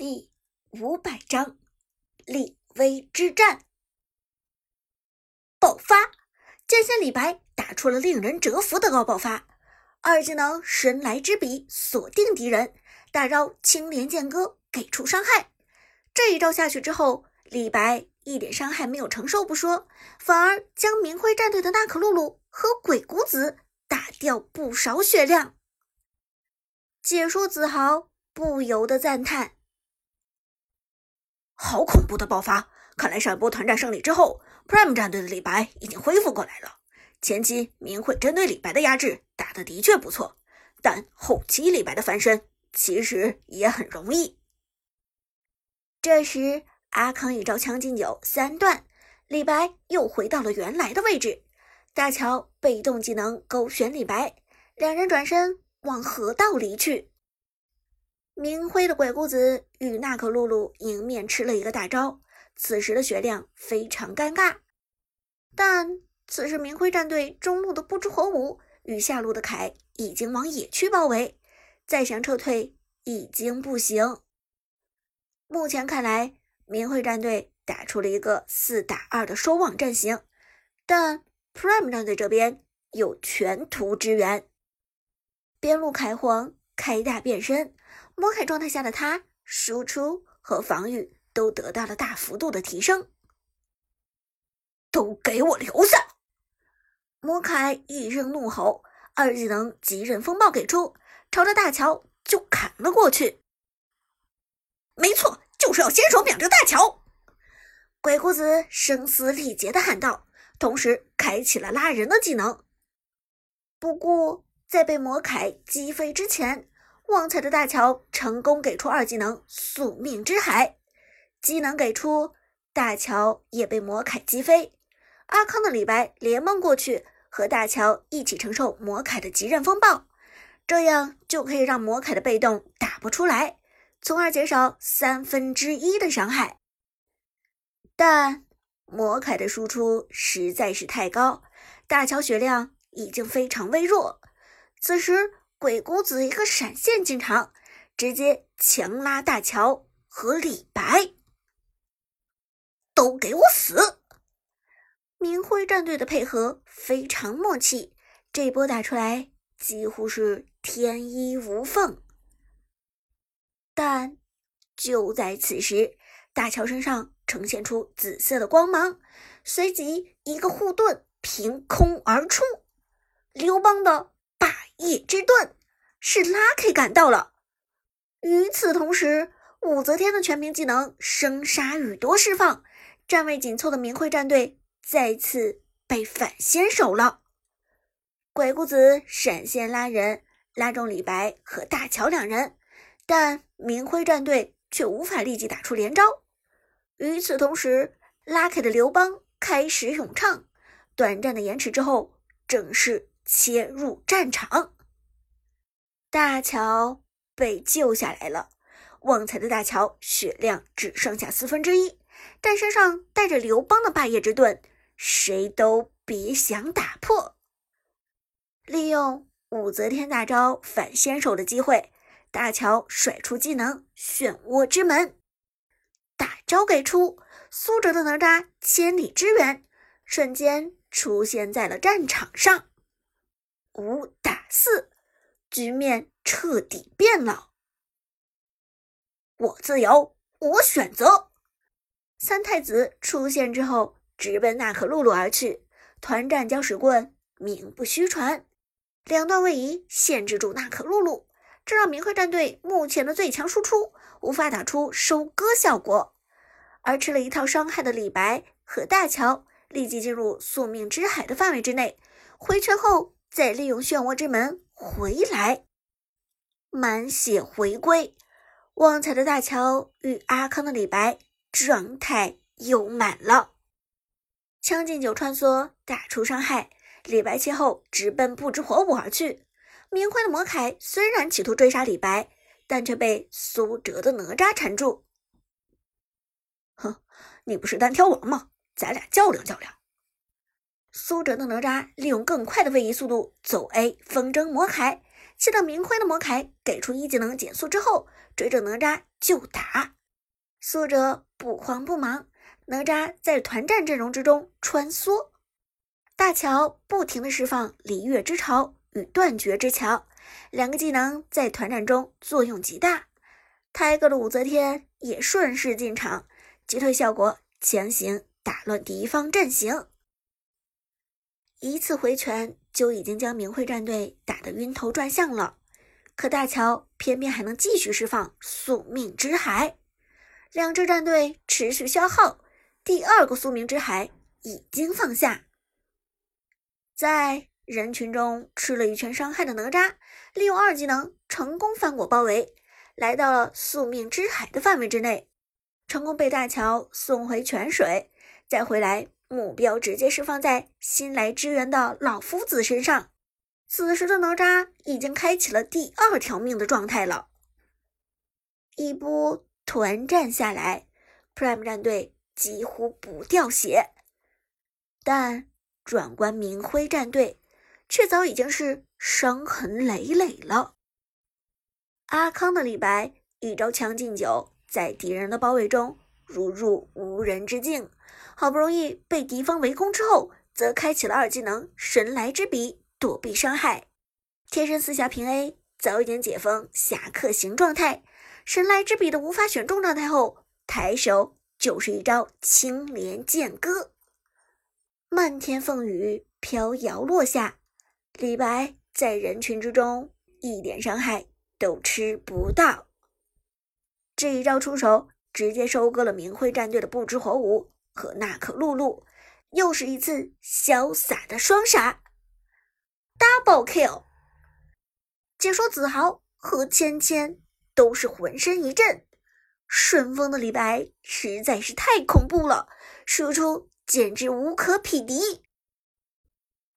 第五百章立威之战爆发！剑仙李白打出了令人折服的高爆发，二技能神来之笔锁定敌人，大招青莲剑歌给出伤害。这一招下去之后，李白一点伤害没有承受不说，反而将明辉战队的娜可露露和鬼谷子打掉不少血量。解说子豪不由得赞叹。好恐怖的爆发！看来上一波团战胜利之后，Prime 战队的李白已经恢复过来了。前期明慧针对李白的压制打得的确不错，但后期李白的翻身其实也很容易。这时，阿康一招将进酒三段，李白又回到了原来的位置。大乔被动技能勾选李白，两人转身往河道离去。明辉的鬼谷子与娜可露露迎面吃了一个大招，此时的血量非常尴尬。但此时明辉战队中路的不知火舞与下路的凯已经往野区包围，再想撤退已经不行。目前看来，明辉战队打出了一个四打二的收网阵型，但 Prime 战队这边有全图支援，边路凯皇开大变身。魔凯状态下的他，输出和防御都得到了大幅度的提升。都给我留下！魔凯一声怒吼，二技能极刃风暴给出，朝着大乔就砍了过去。没错，就是要先手秒掉大乔！鬼谷子声嘶力竭的喊道，同时开启了拉人的技能。不过，在被魔凯击飞之前。旺财的大乔成功给出二技能宿命之海，技能给出，大乔也被魔凯击飞。阿康的李白连忙过去和大乔一起承受魔凯的极刃风暴，这样就可以让魔凯的被动打不出来，从而减少三分之一的伤害。但魔凯的输出实在是太高，大乔血量已经非常微弱，此时。鬼谷子一个闪现进场，直接强拉大乔和李白，都给我死！明辉战队的配合非常默契，这波打出来几乎是天衣无缝。但就在此时，大乔身上呈现出紫色的光芒，随即一个护盾凭空而出，刘邦的。夜之盾是 Lucky 赶到了。与此同时，武则天的全屏技能生杀予夺释放，站位紧凑的明辉战队再次被反先手了。鬼谷子闪现拉人，拉中李白和大乔两人，但明辉战队却无法立即打出连招。与此同时，Lucky 的刘邦开始咏唱，短暂的延迟之后，正式。切入战场，大乔被救下来了。旺财的大乔血量只剩下四分之一，但身上带着刘邦的霸业之盾，谁都别想打破。利用武则天大招反先手的机会，大乔甩出技能漩涡之门，大招给出，苏哲的哪吒千里支援，瞬间出现在了战场上。五打四，局面彻底变了。我自由，我选择。三太子出现之后，直奔娜可露露而去。团战交使棍，名不虚传。两段位移限制住娜可露露，这让明辉战队目前的最强输出无法打出收割效果。而吃了一套伤害的李白和大乔立即进入宿命之海的范围之内，回城后。再利用漩涡之门回来，满血回归。旺财的大乔与阿康的李白状态又满了。将进酒穿梭，打出伤害。李白切后直奔不知火舞而去。明辉的魔凯虽然企图追杀李白，但却被苏哲的哪吒缠住。哼，你不是单挑王吗？咱俩较量较量。苏哲的哪吒利用更快的位移速度走 A 风筝魔铠，气到明辉的魔凯给出一技能减速之后，追着哪吒就打。苏哲不慌不忙，哪吒在团战阵容之中穿梭，大乔不停的释放离月之潮与断绝之桥，两个技能在团战中作用极大。泰戈的武则天也顺势进场，击退效果强行打乱敌方阵型，一次回拳就已经将明慧战队打得晕头转向了。可大乔偏偏还能继续释放宿命之海。两支战队持续消耗，第二个宿命之海已经放下，在人群中吃了一拳伤害的哪吒，利用二技能成功翻过包围，来到了宿命之海的范围之内，成功被大乔送回泉水，再回来，目标直接是放在新来支援的老夫子身上。此时的哪吒已经开启了第二条命的状态了，一波。团战下来，Prime 战队几乎不掉血，但转关明辉战队却早已经是伤痕累累了。阿康的李白一招将进酒，在敌人的包围中如入无人之境，好不容易被敌方围攻之后，则开启了二技能神来之笔躲避伤害。贴身四侠平 A 早已经解封侠客行状态。神来之笔的无法选中状态后，抬手就是一招青莲剑歌，漫天凤羽飘摇落下，李白在人群之中一点伤害都吃不到。这一招出手，直接收割了明辉战队的不知火舞和娜可露露，又是一次潇洒的双杀，double kill。解说子豪和芊芊。都是浑身一震，顺风的李白实在是太恐怖了，输出简直无可匹敌。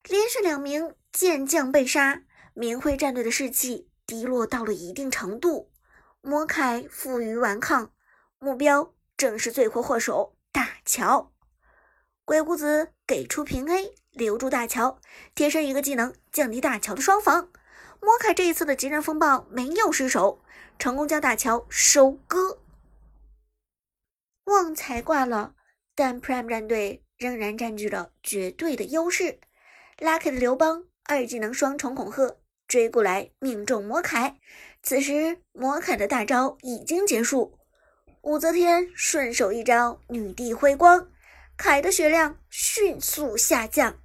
连续两名剑将被杀，明辉战队的士气低落到了一定程度。魔凯负隅顽抗，目标正是罪魁祸首大乔。鬼谷子给出平 A，留住大乔，贴身一个技能降低大乔的双防。魔卡这一次的极刃风暴没有失手。成功将大乔收割，旺财挂了，但 Prime 战队仍然占据了绝对的优势。Lucky 的刘邦二技能双重恐吓追过来，命中魔凯。此时魔凯的大招已经结束，武则天顺手一招女帝辉光，凯的血量迅速下降。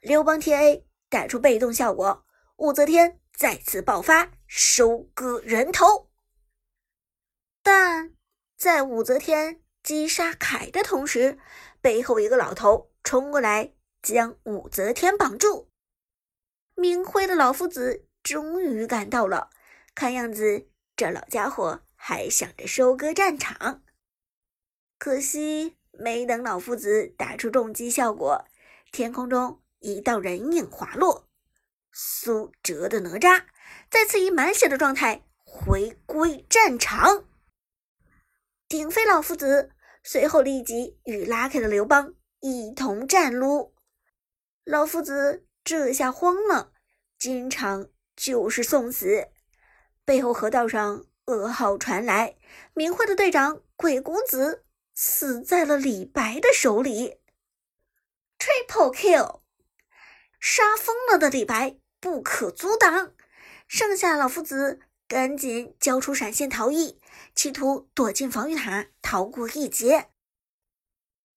刘邦贴 A 带出被动效果，武则天再次爆发。收割人头，但在武则天击杀凯的同时，背后一个老头冲过来将武则天绑住。明辉的老夫子终于赶到了，看样子这老家伙还想着收割战场。可惜没等老夫子打出重击效果，天空中一道人影滑落，苏哲的哪吒。再次以满血的状态回归战场，顶飞老夫子，随后立即与拉开的刘邦一同战撸。老夫子这下慌了，经常就是送死。背后河道上噩耗传来，明慧的队长鬼谷子死在了李白的手里。Triple kill，杀疯了的李白不可阻挡。剩下老夫子赶紧交出闪现逃逸，企图躲进防御塔逃过一劫。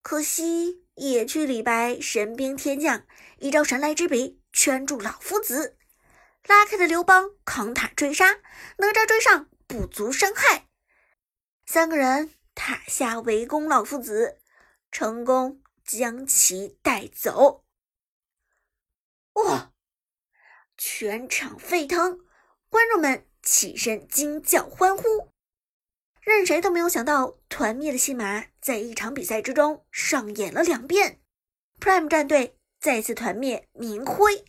可惜野区李白神兵天降，一招神来之笔圈住老夫子，拉开的刘邦扛塔追杀，哪吒追上不足伤害，三个人塔下围攻老夫子，成功将其带走。哇！全场沸腾，观众们起身惊叫欢呼。任谁都没有想到，团灭的戏码在一场比赛之中上演了两遍。Prime 战队再次团灭明辉。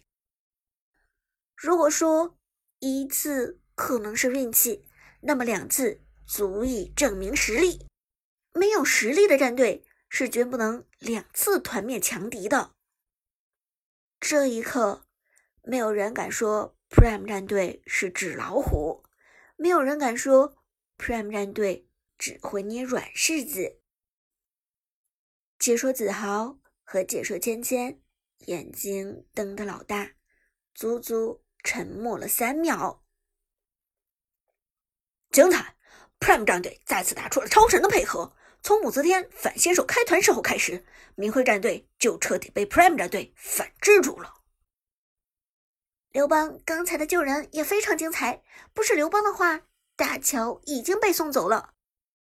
如果说一次可能是运气，那么两次足以证明实力。没有实力的战队是绝不能两次团灭强敌的。这一刻。没有人敢说 Prime 战队是纸老虎，没有人敢说 Prime 战队只会捏软柿子。解说子豪和解说芊芊眼睛瞪得老大，足足沉默了三秒。精彩！Prime 战队再次打出了超神的配合。从武则天反先手开团时候开始，明辉战队就彻底被 Prime 战队反制住了。刘邦刚才的救人也非常精彩，不是刘邦的话，大乔已经被送走了。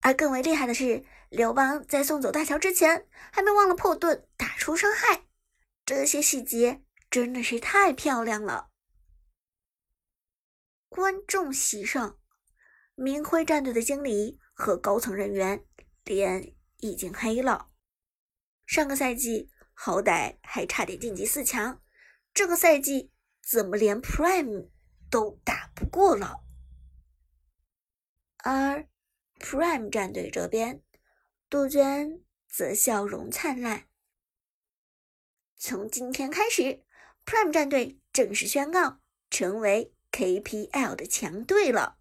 而更为厉害的是，刘邦在送走大乔之前，还没忘了破盾打出伤害。这些细节真的是太漂亮了。观众席上，明辉战队的经理和高层人员。脸已经黑了。上个赛季好歹还差点晋级四强，这个赛季怎么连 Prime 都打不过了？而 Prime 战队这边，杜鹃则笑容灿烂。从今天开始，Prime 战队正式宣告成为 KPL 的强队了。